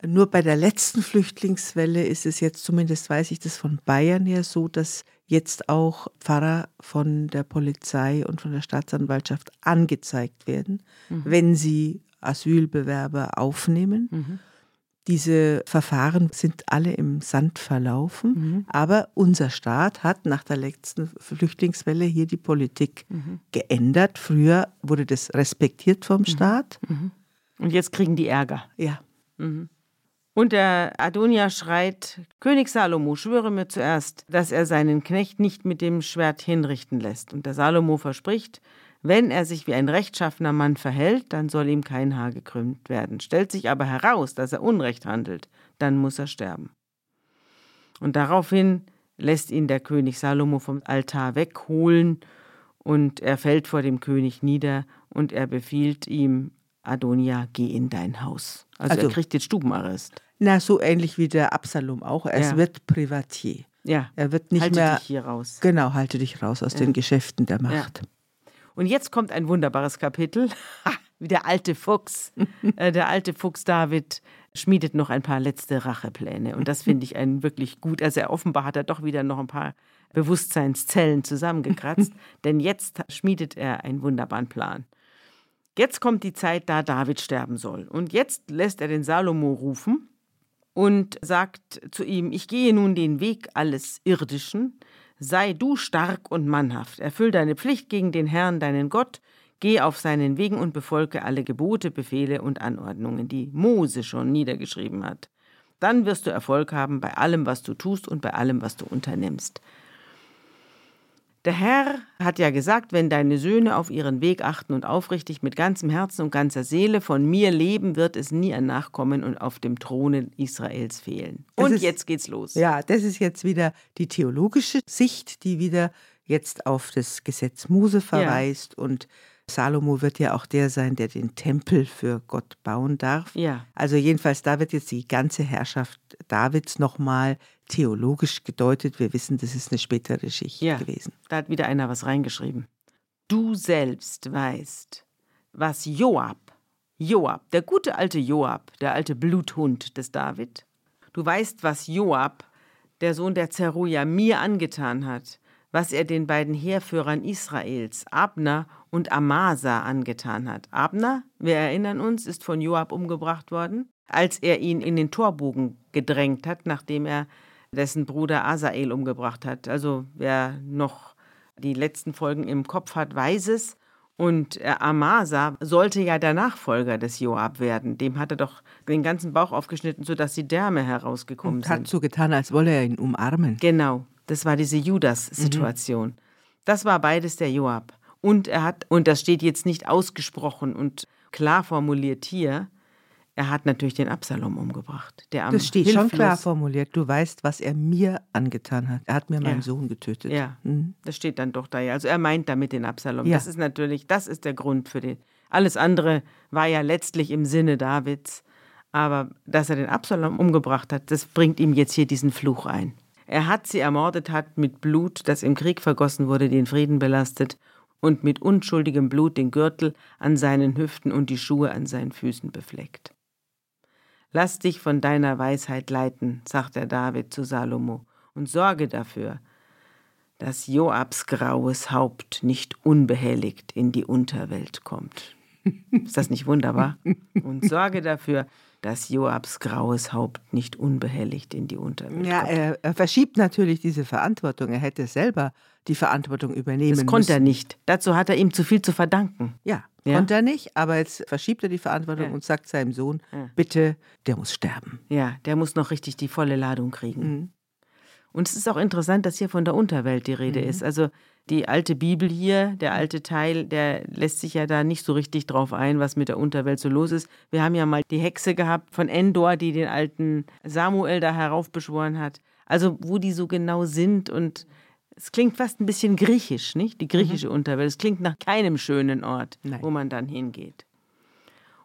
Nur bei der letzten Flüchtlingswelle ist es jetzt, zumindest weiß ich das von Bayern her, so, dass jetzt auch Pfarrer von der Polizei und von der Staatsanwaltschaft angezeigt werden, mhm. wenn sie Asylbewerber aufnehmen. Mhm. Diese Verfahren sind alle im Sand verlaufen, mhm. aber unser Staat hat nach der letzten Flüchtlingswelle hier die Politik mhm. geändert. Früher wurde das respektiert vom mhm. Staat. Mhm. Und jetzt kriegen die Ärger. Ja. Mhm. Und der Adonia schreit, König Salomo, schwöre mir zuerst, dass er seinen Knecht nicht mit dem Schwert hinrichten lässt. Und der Salomo verspricht, wenn er sich wie ein rechtschaffener Mann verhält, dann soll ihm kein Haar gekrümmt werden. Stellt sich aber heraus, dass er Unrecht handelt, dann muss er sterben. Und daraufhin lässt ihn der König Salomo vom Altar wegholen und er fällt vor dem König nieder und er befiehlt ihm, Adonia, geh in dein Haus. Also, also er kriegt jetzt Stubenarrest. Na, so ähnlich wie der Absalom auch. Es ja. wird Privatier. Ja. Er wird nicht halte mehr. Halte dich hier raus. Genau, halte dich raus aus ja. den Geschäften der Macht. Ja. Und jetzt kommt ein wunderbares Kapitel. Wie der alte Fuchs. Äh, der alte Fuchs David schmiedet noch ein paar letzte Rachepläne. Und das finde ich einen wirklich gut. Also er offenbar hat er doch wieder noch ein paar Bewusstseinszellen zusammengekratzt. denn jetzt schmiedet er einen wunderbaren Plan. Jetzt kommt die Zeit, da David sterben soll. Und jetzt lässt er den Salomo rufen und sagt zu ihm, ich gehe nun den Weg alles Irdischen, Sei du stark und mannhaft, erfüll deine Pflicht gegen den Herrn, deinen Gott, geh auf seinen Wegen und befolge alle Gebote, Befehle und Anordnungen, die Mose schon niedergeschrieben hat. Dann wirst du Erfolg haben bei allem, was du tust und bei allem, was du unternimmst. Der Herr hat ja gesagt, wenn deine Söhne auf ihren Weg achten und aufrichtig mit ganzem Herzen und ganzer Seele von mir leben, wird es nie ein Nachkommen und auf dem Throne Israels fehlen. Und ist, jetzt geht's los. Ja, das ist jetzt wieder die theologische Sicht, die wieder jetzt auf das Gesetz Mose verweist ja. und Salomo wird ja auch der sein, der den Tempel für Gott bauen darf. Ja. Also jedenfalls, da wird jetzt die ganze Herrschaft Davids nochmal theologisch gedeutet. Wir wissen, das ist eine spätere Schicht ja, gewesen. Da hat wieder einer was reingeschrieben. Du selbst weißt, was Joab, Joab, der gute alte Joab, der alte Bluthund des David, du weißt, was Joab, der Sohn der Zeruja, mir angetan hat, was er den beiden Heerführern Israels, Abner und Amasa, angetan hat. Abner, wir erinnern uns, ist von Joab umgebracht worden, als er ihn in den Torbogen gedrängt hat, nachdem er dessen Bruder Asael umgebracht hat. Also wer noch die letzten Folgen im Kopf hat, weiß es. Und Amasa sollte ja der Nachfolger des Joab werden. Dem hat er doch den ganzen Bauch aufgeschnitten, sodass die Därme herausgekommen und sind. Hat so getan, als wolle er ihn umarmen. Genau, das war diese Judas-Situation. Mhm. Das war beides der Joab. Und er hat, und das steht jetzt nicht ausgesprochen und klar formuliert hier, er hat natürlich den Absalom umgebracht. Der am das steht schon klar formuliert. Du weißt, was er mir angetan hat. Er hat mir meinen ja. Sohn getötet. Ja, mhm. das steht dann doch da. Ja. Also er meint damit den Absalom. Ja. Das ist natürlich, das ist der Grund für den. Alles andere war ja letztlich im Sinne Davids. Aber dass er den Absalom umgebracht hat, das bringt ihm jetzt hier diesen Fluch ein. Er hat sie ermordet, hat mit Blut, das im Krieg vergossen wurde, den Frieden belastet und mit unschuldigem Blut den Gürtel an seinen Hüften und die Schuhe an seinen Füßen befleckt. Lass dich von deiner Weisheit leiten, sagt der David zu Salomo, und sorge dafür, dass Joabs graues Haupt nicht unbehelligt in die Unterwelt kommt. Ist das nicht wunderbar? Und sorge dafür, dass Joabs graues Haupt nicht unbehelligt in die Unterwelt ja, kommt. Ja, er, er, verschiebt natürlich diese Verantwortung. Er hätte selber die Verantwortung übernehmen müssen. Das konnte er nicht. Dazu hat er ihm zu viel zu verdanken. Ja, ja? konnte er nicht, aber jetzt verschiebt er die Verantwortung ja. und sagt seinem Sohn, ja. bitte, der muss sterben. Ja, der muss noch richtig die volle Ladung kriegen. Mhm. Und es ist auch interessant, dass hier von der Unterwelt die Rede mhm. ist. Also die alte Bibel hier, der alte Teil, der lässt sich ja da nicht so richtig drauf ein, was mit der Unterwelt so los ist. Wir haben ja mal die Hexe gehabt von Endor, die den alten Samuel da heraufbeschworen hat. Also wo die so genau sind und es klingt fast ein bisschen griechisch, nicht? Die griechische mhm. Unterwelt. Es klingt nach keinem schönen Ort, Nein. wo man dann hingeht.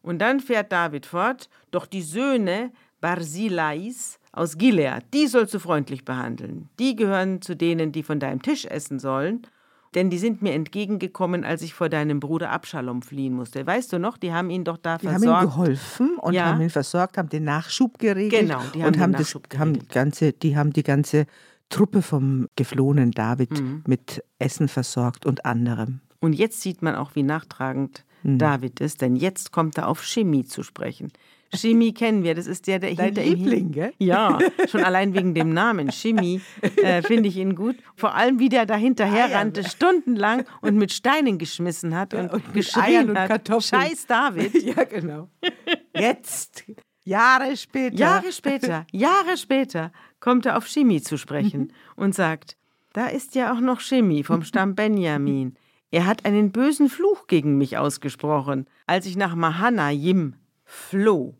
Und dann fährt David fort, doch die Söhne Barzilais aus Gilead, die sollst du freundlich behandeln. Die gehören zu denen, die von deinem Tisch essen sollen, denn die sind mir entgegengekommen, als ich vor deinem Bruder Abschalom fliehen musste. Weißt du noch, die haben ihn doch da die versorgt. Die haben ihm geholfen und ja. haben ihn versorgt, haben den Nachschub geregelt. Genau, die haben und haben das, haben ganze, die haben die ganze Truppe vom geflohenen David mhm. mit Essen versorgt und anderem. Und jetzt sieht man auch, wie nachtragend mhm. David ist, denn jetzt kommt er auf Chemie zu sprechen. Chemie kennen wir, das ist der, der Dein hinter Liebling, ihm. gell? Ja, schon allein wegen dem Namen Chemie äh, finde ich ihn gut. Vor allem, wie der da hinterher rannte, stundenlang und mit Steinen geschmissen hat und, und geschrien und hat. Kartoffeln. Scheiß David. ja, genau. Jetzt, Jahre später. Jahre später, Jahre später kommt er auf Chemie zu sprechen und sagt, da ist ja auch noch Chemie vom Stamm Benjamin. Er hat einen bösen Fluch gegen mich ausgesprochen, als ich nach Mahanaim floh.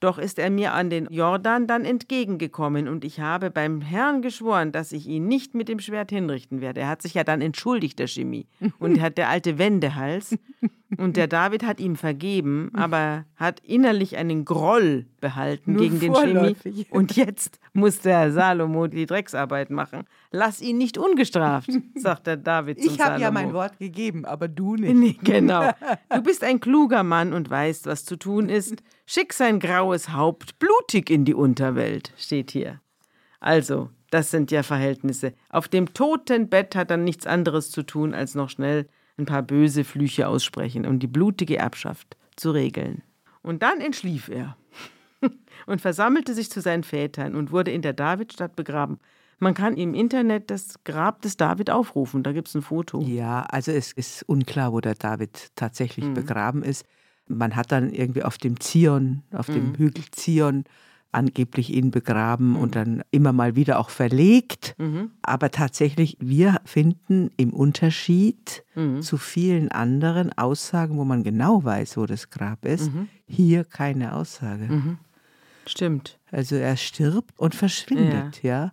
Doch ist er mir an den Jordan dann entgegengekommen und ich habe beim Herrn geschworen, dass ich ihn nicht mit dem Schwert hinrichten werde. Er hat sich ja dann entschuldigt, der Chemie. Und hat der alte Wendehals. Und der David hat ihm vergeben, aber hat innerlich einen Groll behalten Nur gegen den. Chemie. Und jetzt muss der Salomo die Drecksarbeit machen. Lass ihn nicht ungestraft, sagt der David zum Ich habe ja mein Wort gegeben, aber du nicht. Nee, genau. Du bist ein kluger Mann und weißt, was zu tun ist. Schick sein graues Haupt blutig in die Unterwelt, steht hier. Also, das sind ja Verhältnisse. Auf dem toten Bett hat er nichts anderes zu tun, als noch schnell ein paar böse Flüche aussprechen, um die blutige Erbschaft zu regeln. Und dann entschlief er und versammelte sich zu seinen Vätern und wurde in der Davidstadt begraben. Man kann im Internet das Grab des David aufrufen, da gibt es ein Foto. Ja, also es ist unklar, wo der David tatsächlich Mhm. begraben ist. Man hat dann irgendwie auf dem Zion, auf Mhm. dem Hügel Zion angeblich ihn begraben und dann immer mal wieder auch verlegt. Mhm. Aber tatsächlich, wir finden im Unterschied Mhm. zu vielen anderen Aussagen, wo man genau weiß, wo das Grab ist, Mhm. hier keine Aussage. Stimmt. Also er stirbt und verschwindet, ja.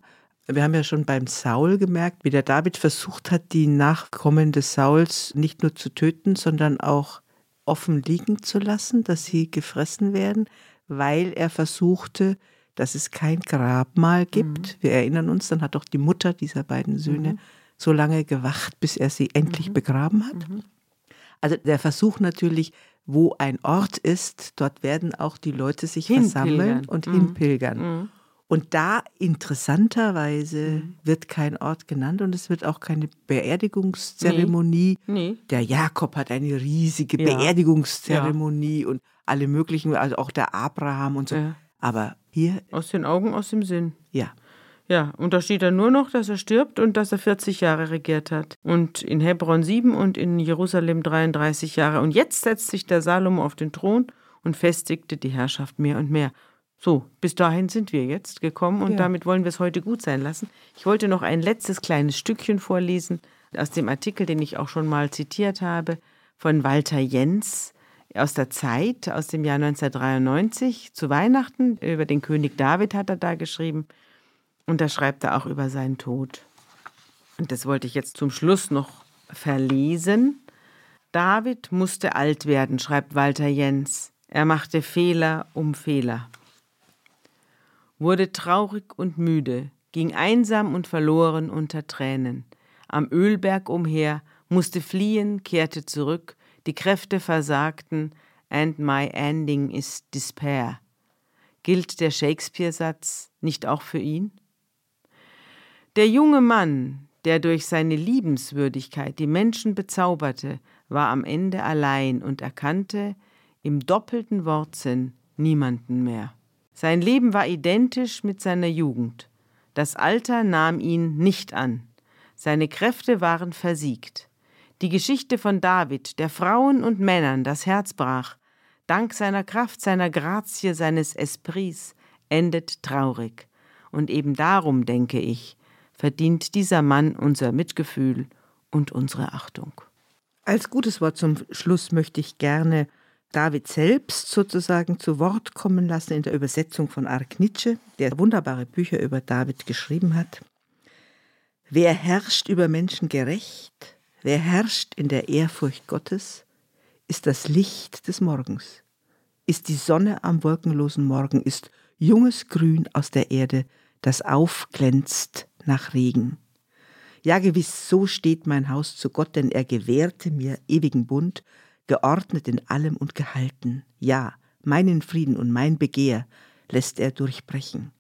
Wir haben ja schon beim Saul gemerkt, wie der David versucht hat, die Nachkommen des Sauls nicht nur zu töten, sondern auch offen liegen zu lassen, dass sie gefressen werden, weil er versuchte, dass es kein Grabmal gibt. Wir erinnern uns, dann hat doch die Mutter dieser beiden Söhne so lange gewacht, bis er sie endlich begraben hat. Also der Versuch natürlich, wo ein Ort ist, dort werden auch die Leute sich Hinpilgern. versammeln und hinpilgern. Und da interessanterweise wird kein Ort genannt und es wird auch keine Beerdigungszeremonie. Nee. Der Jakob hat eine riesige Ja. Beerdigungszeremonie und alle möglichen, also auch der Abraham und so. Ja. Aber hier, Aus den Augen, aus dem Sinn. ja, Ja, und da steht dann nur noch, dass er stirbt und dass er 40 Jahre regiert hat. Und in Hebron 7 und in Jerusalem 33 Jahre. Und jetzt setzt sich der Salomo auf den Thron und festigte die Herrschaft mehr und mehr. So, bis dahin sind wir jetzt gekommen und Ja. damit wollen wir es heute gut sein lassen. Ich wollte noch ein letztes kleines Stückchen vorlesen aus dem Artikel, den ich auch schon mal zitiert habe, von Walter Jens aus der Zeit, aus dem Jahr 1993 zu Weihnachten. Über den König David hat er da geschrieben. Und da schreibt er auch über seinen Tod. Und das wollte ich jetzt zum Schluss noch verlesen. David musste alt werden, schreibt Walter Jens. Er machte Fehler um Fehler. Wurde traurig und müde, ging einsam und verloren unter Tränen. Am Ölberg umher, musste fliehen, kehrte zurück, die Kräfte versagten, and my ending is despair. Gilt der Shakespeare-Satz nicht auch für ihn? Der junge Mann, der durch seine Liebenswürdigkeit die Menschen bezauberte, war am Ende allein und erkannte im doppelten Wortsinn niemanden mehr. Sein Leben war identisch mit seiner Jugend. Das Alter nahm ihn nicht an. Seine Kräfte waren versiegt. Die Geschichte von David, der Frauen und Männern das Herz brach, dank seiner Kraft, seiner Grazie, seines Esprits, endet traurig. Und eben darum, denke ich, verdient dieser Mann unser Mitgefühl und unsere Achtung. Als gutes Wort zum Schluss möchte ich gerne David selbst sozusagen zu Wort kommen lassen in der Übersetzung von Ark Nietzsche, der wunderbare Bücher über David geschrieben hat. Wer herrscht über Menschen gerecht, wer herrscht in der Ehrfurcht Gottes, ist das Licht des Morgens, ist die Sonne am wolkenlosen Morgen, ist junges Grün aus der Erde, das aufglänzt nach Regen. Ja, gewiss, so steht mein Haus zu Gott, denn er gewährte mir ewigen Bund, geordnet in allem und gehalten. Ja, meinen Frieden und mein Begehr lässt er durchbrechen.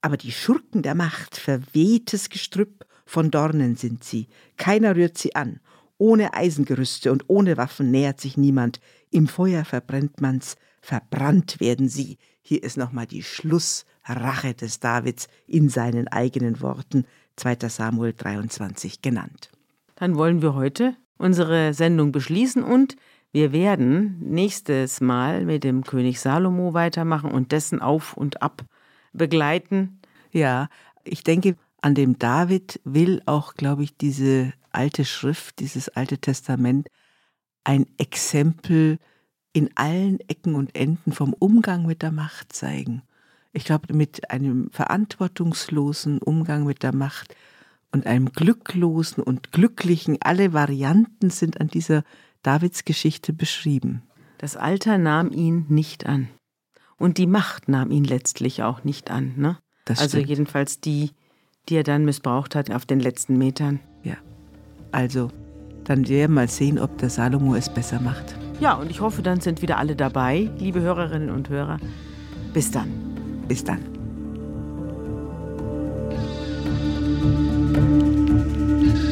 Aber die Schurken der Macht, verwehtes Gestrüpp, von Dornen sind sie, keiner rührt sie an. Ohne Eisengerüste und ohne Waffen nähert sich niemand. Im Feuer verbrennt man's, verbrannt werden sie. Hier ist nochmal die Schlussrache des Davids in seinen eigenen Worten, 2. Samuel 23 genannt. Dann wollen wir heute unsere Sendung beschließen und wir werden nächstes Mal mit dem König Salomo weitermachen und dessen Auf und Ab begleiten. Ja, ich denke, an dem David will auch, glaube ich, diese alte Schrift, dieses alte Testament ein Exempel in allen Ecken und Enden vom Umgang mit der Macht zeigen. Ich glaube, mit einem verantwortungslosen Umgang mit der Macht und einem glücklosen und glücklichen, alle Varianten sind an dieser Davidsgeschichte beschrieben. Das Alter nahm ihn nicht an. Und die Macht nahm ihn letztlich auch nicht an. Ne? also jedenfalls die, die er dann missbraucht hat auf den letzten Metern. Ja. Also, dann werden wir mal sehen, ob der Salomo es besser macht. Ja, und ich hoffe, dann sind wieder alle dabei, liebe Hörerinnen und Hörer. Bis dann. Bis dann.